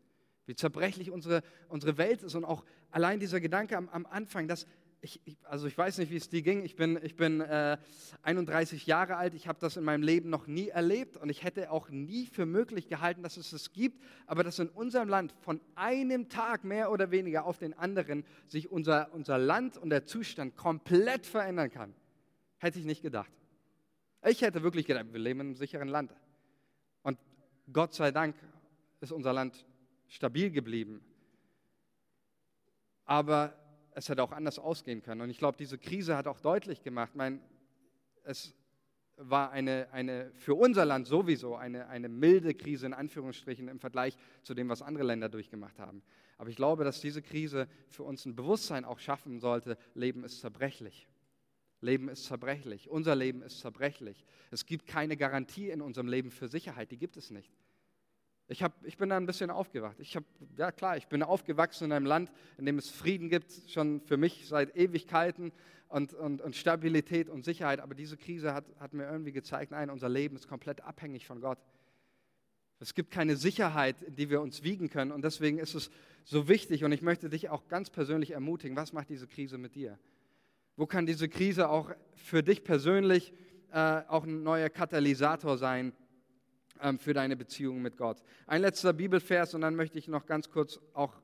S1: wie zerbrechlich unsere, unsere Welt ist und auch allein dieser Gedanke am, am Anfang, dass ich, ich, also ich weiß nicht, wie es dir ging, ich bin, ich bin äh, 31 Jahre alt, ich habe das in meinem Leben noch nie erlebt und ich hätte auch nie für möglich gehalten, dass es es gibt, aber dass in unserem Land von einem Tag mehr oder weniger auf den anderen sich unser, unser Land und der Zustand komplett verändern kann, hätte ich nicht gedacht. Ich hätte wirklich gedacht, wir leben in einem sicheren Land. Und Gott sei Dank ist unser Land stabil geblieben. Aber es hätte auch anders ausgehen können. Und ich glaube, diese Krise hat auch deutlich gemacht, mein, es war eine, eine, für unser Land sowieso eine, eine milde Krise in Anführungsstrichen im Vergleich zu dem, was andere Länder durchgemacht haben. Aber ich glaube, dass diese Krise für uns ein Bewusstsein auch schaffen sollte, Leben ist zerbrechlich. Leben ist zerbrechlich. Unser Leben ist zerbrechlich. Es gibt keine Garantie in unserem Leben für Sicherheit. Die gibt es nicht. Ich, hab, ich bin da ein bisschen aufgewacht. Ich habe, ja klar, ich bin aufgewachsen in einem Land, in dem es Frieden gibt, schon für mich seit Ewigkeiten und, und, und Stabilität und Sicherheit. Aber diese Krise hat, hat mir irgendwie gezeigt, nein, unser Leben ist komplett abhängig von Gott. Es gibt keine Sicherheit, in die wir uns wiegen können. Und deswegen ist es so wichtig. Und ich möchte dich auch ganz persönlich ermutigen, was macht diese Krise mit dir? Wo kann diese Krise auch für dich persönlich äh, auch ein neuer Katalysator sein ähm, für deine Beziehung mit Gott? Ein letzter Bibelvers und dann möchte ich noch ganz kurz auch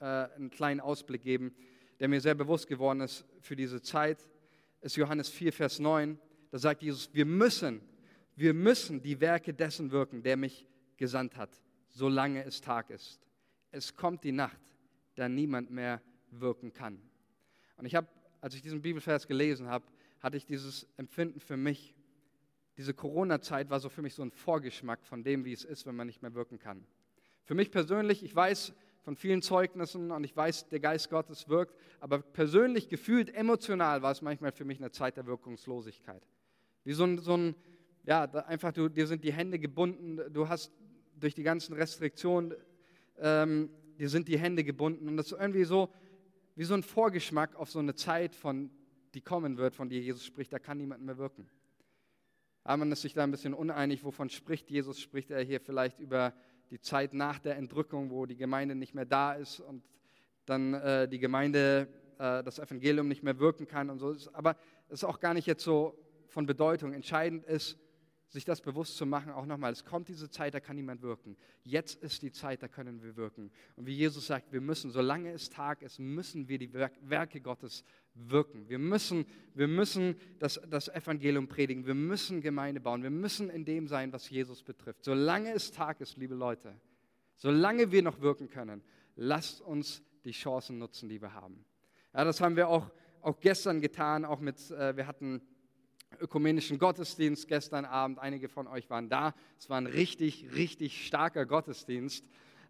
S1: äh, einen kleinen Ausblick geben, der mir sehr bewusst geworden ist für diese Zeit, ist Johannes 4, Vers 9. Da sagt Jesus, wir müssen, wir müssen die Werke dessen wirken, der mich gesandt hat, solange es Tag ist. Es kommt die Nacht, da niemand mehr wirken kann. Und ich habe als ich diesen Bibelvers gelesen habe, hatte ich dieses Empfinden für mich. Diese Corona-Zeit war so für mich so ein Vorgeschmack von dem, wie es ist, wenn man nicht mehr wirken kann. Für mich persönlich, ich weiß von vielen Zeugnissen und ich weiß, der Geist Gottes wirkt, aber persönlich gefühlt, emotional war es manchmal für mich eine Zeit der Wirkungslosigkeit. Wie so ein, so ein ja, einfach, du, dir sind die Hände gebunden, du hast durch die ganzen Restriktionen, ähm, dir sind die Hände gebunden und das ist irgendwie so, wie so ein Vorgeschmack auf so eine Zeit, von, die kommen wird, von der Jesus spricht, da kann niemand mehr wirken. Aber man ist sich da ein bisschen uneinig, wovon spricht Jesus? Spricht er hier vielleicht über die Zeit nach der Entrückung, wo die Gemeinde nicht mehr da ist und dann äh, die Gemeinde äh, das Evangelium nicht mehr wirken kann und so. Aber es ist auch gar nicht jetzt so von Bedeutung. Entscheidend ist, sich das bewusst zu machen, auch nochmal, es kommt diese Zeit, da kann niemand wirken. Jetzt ist die Zeit, da können wir wirken. Und wie Jesus sagt, wir müssen, solange es Tag ist, müssen wir die Werke Gottes wirken. Wir müssen, wir müssen das, das Evangelium predigen, wir müssen Gemeinde bauen, wir müssen in dem sein, was Jesus betrifft. Solange es Tag ist, liebe Leute, solange wir noch wirken können, Lasst uns die Chancen nutzen, die wir haben. Ja, das haben wir auch, auch gestern getan, auch mit, äh, wir hatten ökumenischen Gottesdienst gestern Abend. Einige von euch waren da. Es war ein richtig, richtig starker Gottesdienst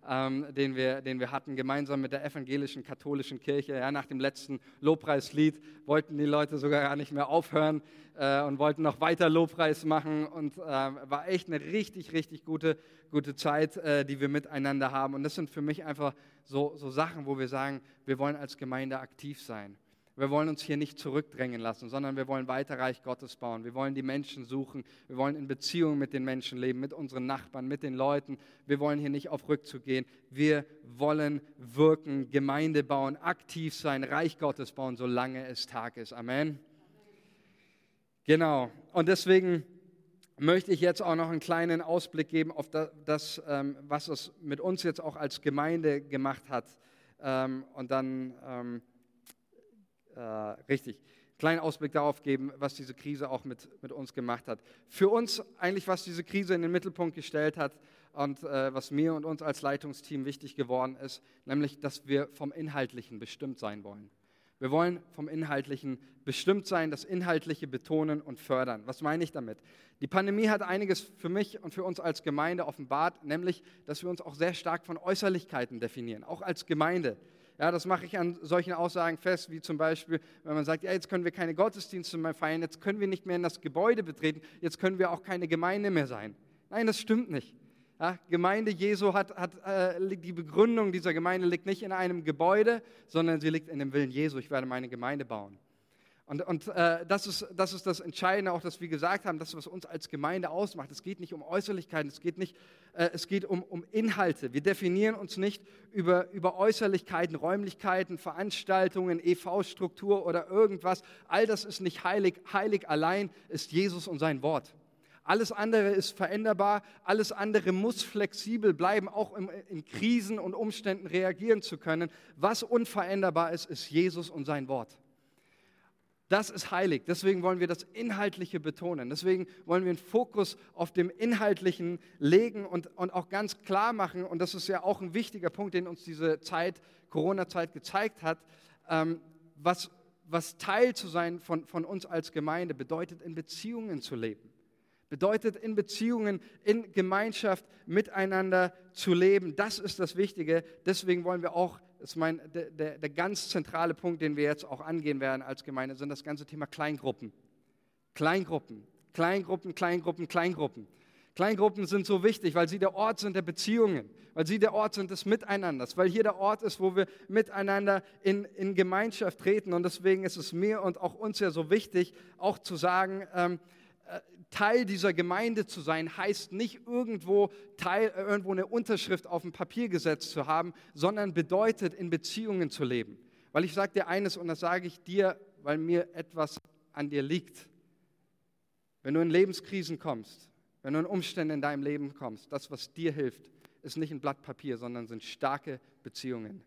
S1: ähm, den, wir, den wir hatten, gemeinsam mit der evangelischen katholischen Kirche. Ja, nach dem letzten Lobpreislied wollten die Leute sogar gar nicht mehr aufhören äh, und wollten noch weiter Lobpreis machen. Und äh, war echt eine richtig, richtig gute, gute Zeit, äh, die wir miteinander haben. Und das sind für mich einfach so, so Sachen, wo wir sagen, wir wollen als Gemeinde aktiv sein. Wir wollen uns hier nicht zurückdrängen lassen, sondern wir wollen weiter Reich Gottes bauen. Wir wollen die Menschen suchen. Wir wollen in Beziehung mit den Menschen leben, mit unseren Nachbarn, mit den Leuten. Wir wollen hier nicht auf Rückzug gehen. Wir wollen wirken, Gemeinde bauen, aktiv sein, Reich Gottes bauen, solange es Tag ist. Amen. Genau. Und deswegen möchte ich jetzt auch noch einen kleinen Ausblick geben auf das, ähm, was es mit uns jetzt auch als Gemeinde gemacht hat. Ähm, und dann ähm, äh, richtig, kleinen Ausblick darauf geben, was diese Krise auch mit, mit uns gemacht hat. Für uns eigentlich, was diese Krise in den Mittelpunkt gestellt hat und äh, was mir und uns als Leitungsteam wichtig geworden ist, nämlich, dass wir vom Inhaltlichen bestimmt sein wollen. Wir wollen vom Inhaltlichen bestimmt sein, das Inhaltliche betonen und fördern. Was meine ich damit? Die Pandemie hat einiges für mich und für uns als Gemeinde offenbart, nämlich, dass wir uns auch sehr stark von Äußerlichkeiten definieren, auch als Gemeinde. Ja, das mache ich an solchen Aussagen fest, wie zum Beispiel, wenn man sagt, ja, jetzt können wir keine Gottesdienste mehr feiern, jetzt können wir nicht mehr in das Gebäude betreten, jetzt können wir auch keine Gemeinde mehr sein. Nein, das stimmt nicht. Ja, Gemeinde Jesu hat, hat äh, die Begründung dieser Gemeinde liegt nicht in einem Gebäude, sondern sie liegt in dem Willen Jesu. Ich werde meine Gemeinde bauen. Und, und äh, das, ist, das ist das Entscheidende, auch dass wir gesagt haben, das, was uns als Gemeinde ausmacht. Es geht nicht um Äußerlichkeiten, es geht, nicht, äh, es geht um, um Inhalte. Wir definieren uns nicht über, über Äußerlichkeiten, Räumlichkeiten, Veranstaltungen, EV-Struktur oder irgendwas. All das ist nicht heilig. Heilig allein ist Jesus und sein Wort. Alles andere ist veränderbar, alles andere muss flexibel bleiben, auch in, in Krisen und Umständen reagieren zu können. Was unveränderbar ist, ist Jesus und sein Wort. Das ist heilig. Deswegen wollen wir das Inhaltliche betonen. Deswegen wollen wir einen Fokus auf dem Inhaltlichen legen und, und auch ganz klar machen. Und das ist ja auch ein wichtiger Punkt, den uns diese Zeit, Corona-Zeit gezeigt hat. Ähm, was, was Teil zu sein von, von uns als Gemeinde bedeutet, in Beziehungen zu leben. Bedeutet, in Beziehungen, in Gemeinschaft miteinander zu leben. Das ist das Wichtige. Deswegen wollen wir auch das ist mein, der, der, der ganz zentrale Punkt, den wir jetzt auch angehen werden als Gemeinde, sind das ganze Thema Kleingruppen. Kleingruppen, Kleingruppen, Kleingruppen, Kleingruppen. Kleingruppen sind so wichtig, weil sie der Ort sind der Beziehungen, weil sie der Ort sind des Miteinanders, weil hier der Ort ist, wo wir miteinander in, in Gemeinschaft treten. Und deswegen ist es mir und auch uns ja so wichtig, auch zu sagen, ähm, äh, Teil dieser Gemeinde zu sein, heißt nicht irgendwo, Teil, irgendwo eine Unterschrift auf dem Papier gesetzt zu haben, sondern bedeutet, in Beziehungen zu leben. Weil ich sage dir eines und das sage ich dir, weil mir etwas an dir liegt. Wenn du in Lebenskrisen kommst, wenn du in Umstände in deinem Leben kommst, das, was dir hilft, ist nicht ein Blatt Papier, sondern sind starke Beziehungen.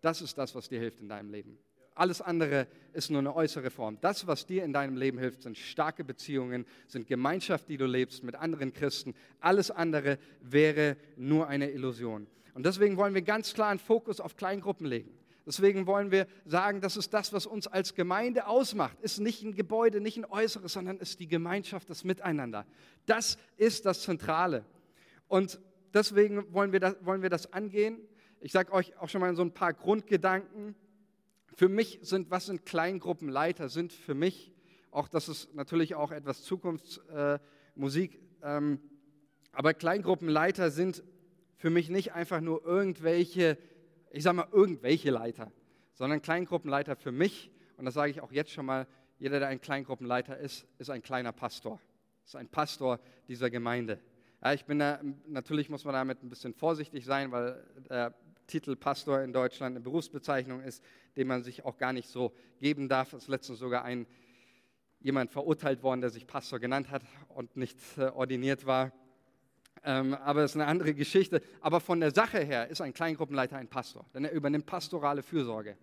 S1: Das ist das, was dir hilft in deinem Leben. Alles andere ist nur eine äußere Form. Das, was dir in deinem Leben hilft, sind starke Beziehungen, sind Gemeinschaft, die du lebst mit anderen Christen. Alles andere wäre nur eine Illusion. Und deswegen wollen wir ganz klar einen Fokus auf Kleingruppen legen. Deswegen wollen wir sagen, das ist das, was uns als Gemeinde ausmacht. Ist nicht ein Gebäude, nicht ein Äußeres, sondern ist die Gemeinschaft, das Miteinander. Das ist das Zentrale. Und deswegen wollen wir das, wollen wir das angehen. Ich sage euch auch schon mal so ein paar Grundgedanken. Für mich sind, was sind Kleingruppenleiter, sind für mich, auch das ist natürlich auch etwas Zukunftsmusik, äh, ähm, aber Kleingruppenleiter sind für mich nicht einfach nur irgendwelche, ich sage mal irgendwelche Leiter, sondern Kleingruppenleiter für mich, und das sage ich auch jetzt schon mal, jeder, der ein Kleingruppenleiter ist, ist ein kleiner Pastor, ist ein Pastor dieser Gemeinde. Ja, ich bin da, natürlich muss man damit ein bisschen vorsichtig sein, weil der Titel Pastor in Deutschland eine Berufsbezeichnung ist, den man sich auch gar nicht so geben darf. Es ist letztens sogar ein, jemand verurteilt worden, der sich Pastor genannt hat und nicht äh, ordiniert war. Ähm, aber es ist eine andere Geschichte. Aber von der Sache her ist ein Kleingruppenleiter ein Pastor, denn er übernimmt pastorale Fürsorge.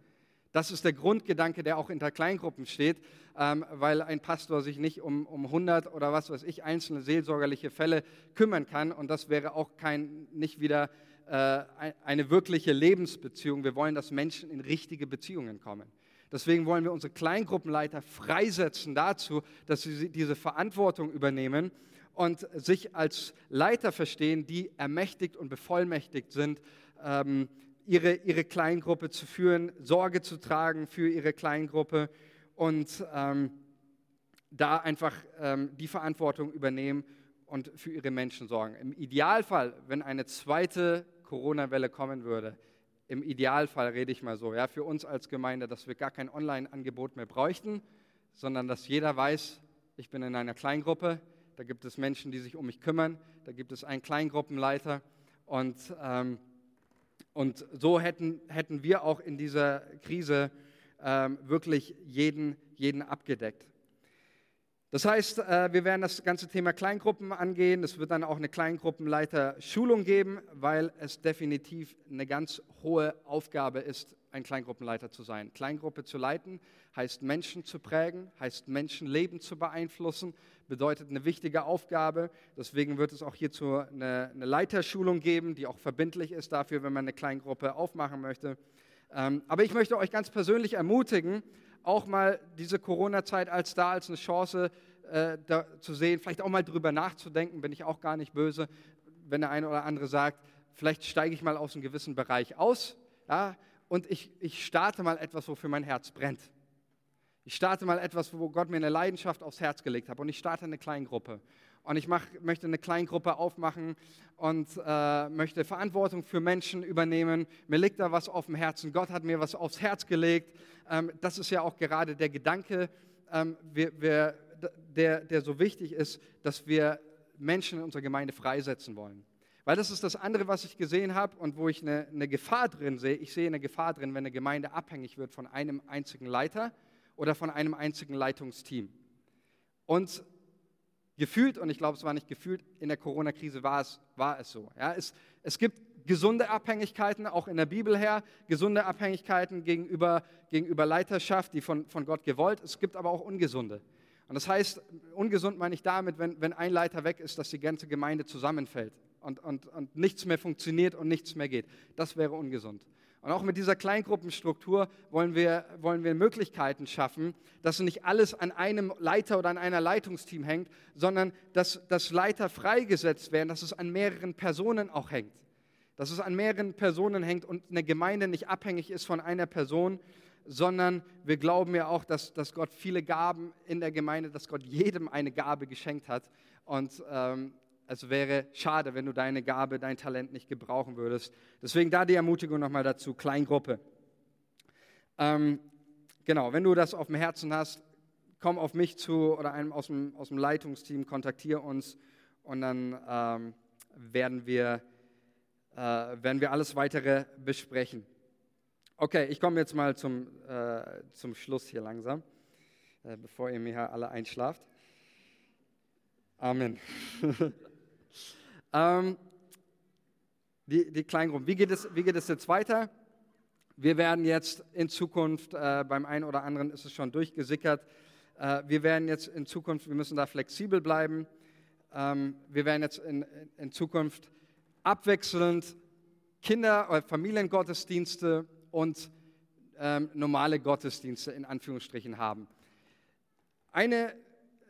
S1: Das ist der Grundgedanke, der auch hinter Kleingruppen steht, ähm, weil ein Pastor sich nicht um, um 100 oder was weiß ich einzelne seelsorgerliche Fälle kümmern kann und das wäre auch kein, nicht wieder eine wirkliche Lebensbeziehung. Wir wollen, dass Menschen in richtige Beziehungen kommen. Deswegen wollen wir unsere Kleingruppenleiter freisetzen dazu, dass sie diese Verantwortung übernehmen und sich als Leiter verstehen, die ermächtigt und bevollmächtigt sind, ähm, ihre, ihre Kleingruppe zu führen, Sorge zu tragen für ihre Kleingruppe und ähm, da einfach ähm, die Verantwortung übernehmen und für ihre Menschen sorgen. Im Idealfall, wenn eine zweite Corona-Welle kommen würde, im Idealfall rede ich mal so, ja, für uns als Gemeinde, dass wir gar kein Online-Angebot mehr bräuchten, sondern dass jeder weiß, ich bin in einer Kleingruppe, da gibt es Menschen, die sich um mich kümmern, da gibt es einen Kleingruppenleiter und, ähm, und so hätten, hätten wir auch in dieser Krise ähm, wirklich jeden, jeden abgedeckt. Das heißt, äh, wir werden das ganze Thema Kleingruppen angehen. Es wird dann auch eine Kleingruppenleiter-Schulung geben, weil es definitiv eine ganz hohe Aufgabe ist, ein Kleingruppenleiter zu sein. Kleingruppe zu leiten heißt Menschen zu prägen, heißt Menschenleben zu beeinflussen, bedeutet eine wichtige Aufgabe. Deswegen wird es auch hierzu eine, eine Leiterschulung geben, die auch verbindlich ist dafür, wenn man eine Kleingruppe aufmachen möchte. Ähm, aber ich möchte euch ganz persönlich ermutigen, auch mal diese Corona-Zeit als da, als eine Chance äh, zu sehen, vielleicht auch mal drüber nachzudenken, bin ich auch gar nicht böse, wenn der eine oder andere sagt, vielleicht steige ich mal aus einem gewissen Bereich aus ja, und ich, ich starte mal etwas, wofür mein Herz brennt. Ich starte mal etwas, wo Gott mir eine Leidenschaft aufs Herz gelegt hat und ich starte eine Kleingruppe und ich mach, möchte eine Kleingruppe aufmachen und äh, möchte Verantwortung für Menschen übernehmen. Mir liegt da was auf dem Herzen. Gott hat mir was aufs Herz gelegt. Ähm, das ist ja auch gerade der Gedanke, ähm, wir, wir, der, der so wichtig ist, dass wir Menschen in unserer Gemeinde freisetzen wollen. Weil das ist das andere, was ich gesehen habe und wo ich eine, eine Gefahr drin sehe. Ich sehe eine Gefahr drin, wenn eine Gemeinde abhängig wird von einem einzigen Leiter oder von einem einzigen Leitungsteam. Und gefühlt, und ich glaube, es war nicht gefühlt, in der Corona-Krise war es, war es so. Ja, es, es gibt gesunde Abhängigkeiten, auch in der Bibel her, gesunde Abhängigkeiten gegenüber, gegenüber Leiterschaft, die von, von Gott gewollt. Es gibt aber auch ungesunde. Und das heißt, ungesund meine ich damit, wenn, wenn ein Leiter weg ist, dass die ganze Gemeinde zusammenfällt und, und, und nichts mehr funktioniert und nichts mehr geht. Das wäre ungesund. Und auch mit dieser Kleingruppenstruktur wollen wir, wollen wir Möglichkeiten schaffen, dass nicht alles an einem Leiter oder an einer Leitungsteam hängt, sondern dass, dass Leiter freigesetzt werden, dass es an mehreren Personen auch hängt. Dass es an mehreren Personen hängt und eine Gemeinde nicht abhängig ist von einer Person, sondern wir glauben ja auch, dass, dass Gott viele Gaben in der Gemeinde, dass Gott jedem eine Gabe geschenkt hat. Und ähm, es wäre schade, wenn du deine Gabe, dein Talent nicht gebrauchen würdest. Deswegen da die Ermutigung nochmal dazu, Kleingruppe. Ähm, genau, wenn du das auf dem Herzen hast, komm auf mich zu oder einem aus dem, aus dem Leitungsteam, kontaktiere uns und dann ähm, werden, wir, äh, werden wir alles weitere besprechen. Okay, ich komme jetzt mal zum, äh, zum Schluss hier langsam, äh, bevor ihr mir alle einschlaft. Amen. Ähm, die, die Kleingruppen. Wie geht, es, wie geht es jetzt weiter? Wir werden jetzt in Zukunft, äh, beim einen oder anderen ist es schon durchgesickert, äh, wir werden jetzt in Zukunft, wir müssen da flexibel bleiben, ähm, wir werden jetzt in, in Zukunft abwechselnd Kinder- oder Familiengottesdienste und ähm, normale Gottesdienste in Anführungsstrichen haben. Eine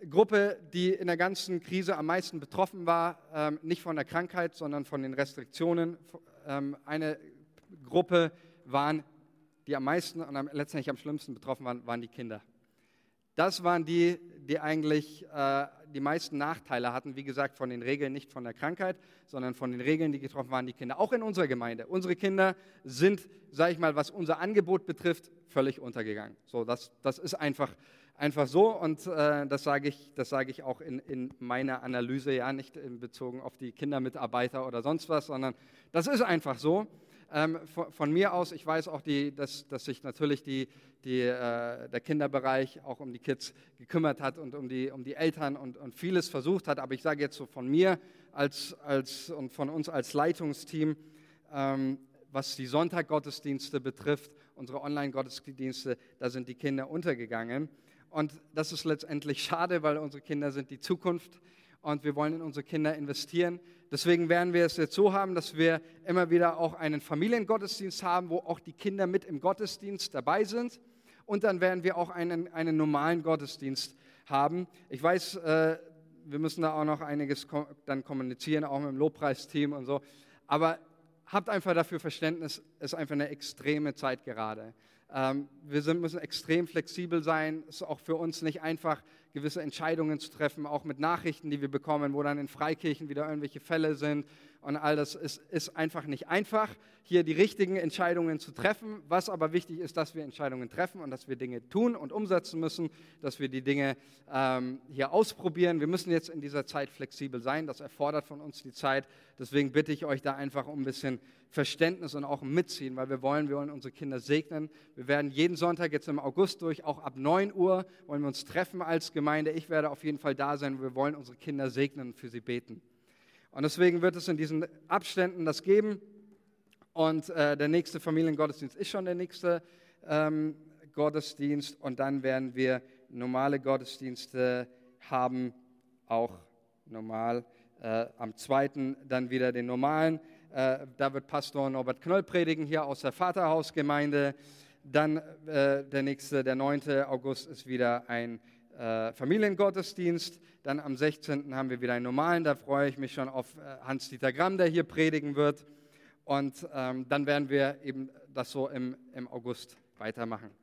S1: Gruppe, die in der ganzen Krise am meisten betroffen war, ähm, nicht von der Krankheit, sondern von den Restriktionen. Ähm, eine Gruppe waren, die am meisten und letztendlich am schlimmsten betroffen waren, waren die Kinder. Das waren die, die eigentlich äh, die meisten Nachteile hatten, wie gesagt, von den Regeln, nicht von der Krankheit, sondern von den Regeln, die getroffen waren, die Kinder. Auch in unserer Gemeinde. Unsere Kinder sind, sage ich mal, was unser Angebot betrifft, völlig untergegangen. So, das, das ist einfach einfach so und äh, das sage ich, das ich auch in, in meiner Analyse, ja, nicht in bezogen auf die Kindermitarbeiter oder sonst was, sondern das ist einfach so. Ähm, von, von, mir aus, ich weiß auch, die, dass, dass sich natürlich die, die, äh, der Kinderbereich auch um die Kids gekümmert hat und um die, um die Eltern und, und vieles versucht hat, aber ich sage jetzt so von mir als, als, und von uns als Leitungsteam, ähm, was die Sonntaggottesdienste betrifft, unsere Online-Gottesdienste, da sind die Kinder untergegangen. Und das ist letztendlich schade, weil unsere Kinder sind die Zukunft. und wir wollen in unsere Kinder investieren. Deswegen werden wir es jetzt so haben, dass wir immer wieder auch einen Familiengottesdienst haben, wo auch die Kinder mit im Gottesdienst dabei sind. Und dann werden wir auch einen, einen normalen Gottesdienst haben. Ich weiß, äh, wir müssen da auch noch einiges dann kommunizieren, auch mit dem Lobpreisteam und so. Aber habt einfach dafür Verständnis, es ist einfach eine extreme Zeit gerade. Ähm, wir sind, müssen extrem flexibel sein. Es ist auch für uns nicht einfach, gewisse Entscheidungen zu treffen, auch mit Nachrichten, die wir bekommen, wo dann in Freikirchen wieder irgendwelche Fälle sind und all das ist, ist einfach nicht einfach, hier die richtigen Entscheidungen zu treffen. Was aber wichtig ist, dass wir Entscheidungen treffen und dass wir Dinge tun und umsetzen müssen, dass wir die Dinge ähm, hier ausprobieren. Wir müssen jetzt in dieser Zeit flexibel sein. Das erfordert von uns die Zeit. Deswegen bitte ich euch da einfach um ein bisschen Verständnis und auch Mitziehen, weil wir wollen, wir wollen unsere Kinder segnen. Wir werden jeden Sonntag jetzt im August durch, auch ab 9 Uhr, wollen wir uns treffen als Gemeinde. Ich werde auf jeden Fall da sein. Wir wollen unsere Kinder segnen und für sie beten. Und deswegen wird es in diesen Abständen das geben. Und äh, der nächste Familiengottesdienst ist schon der nächste ähm, Gottesdienst. Und dann werden wir normale Gottesdienste haben, auch normal. Äh, am zweiten dann wieder den normalen. Äh, da wird Pastor Norbert Knoll predigen hier aus der Vaterhausgemeinde. Dann äh, der nächste, der 9. August, ist wieder ein äh, Familiengottesdienst. Dann am 16. haben wir wieder einen normalen. Da freue ich mich schon auf äh, Hans-Dieter Gramm, der hier predigen wird. Und ähm, dann werden wir eben das so im, im August weitermachen.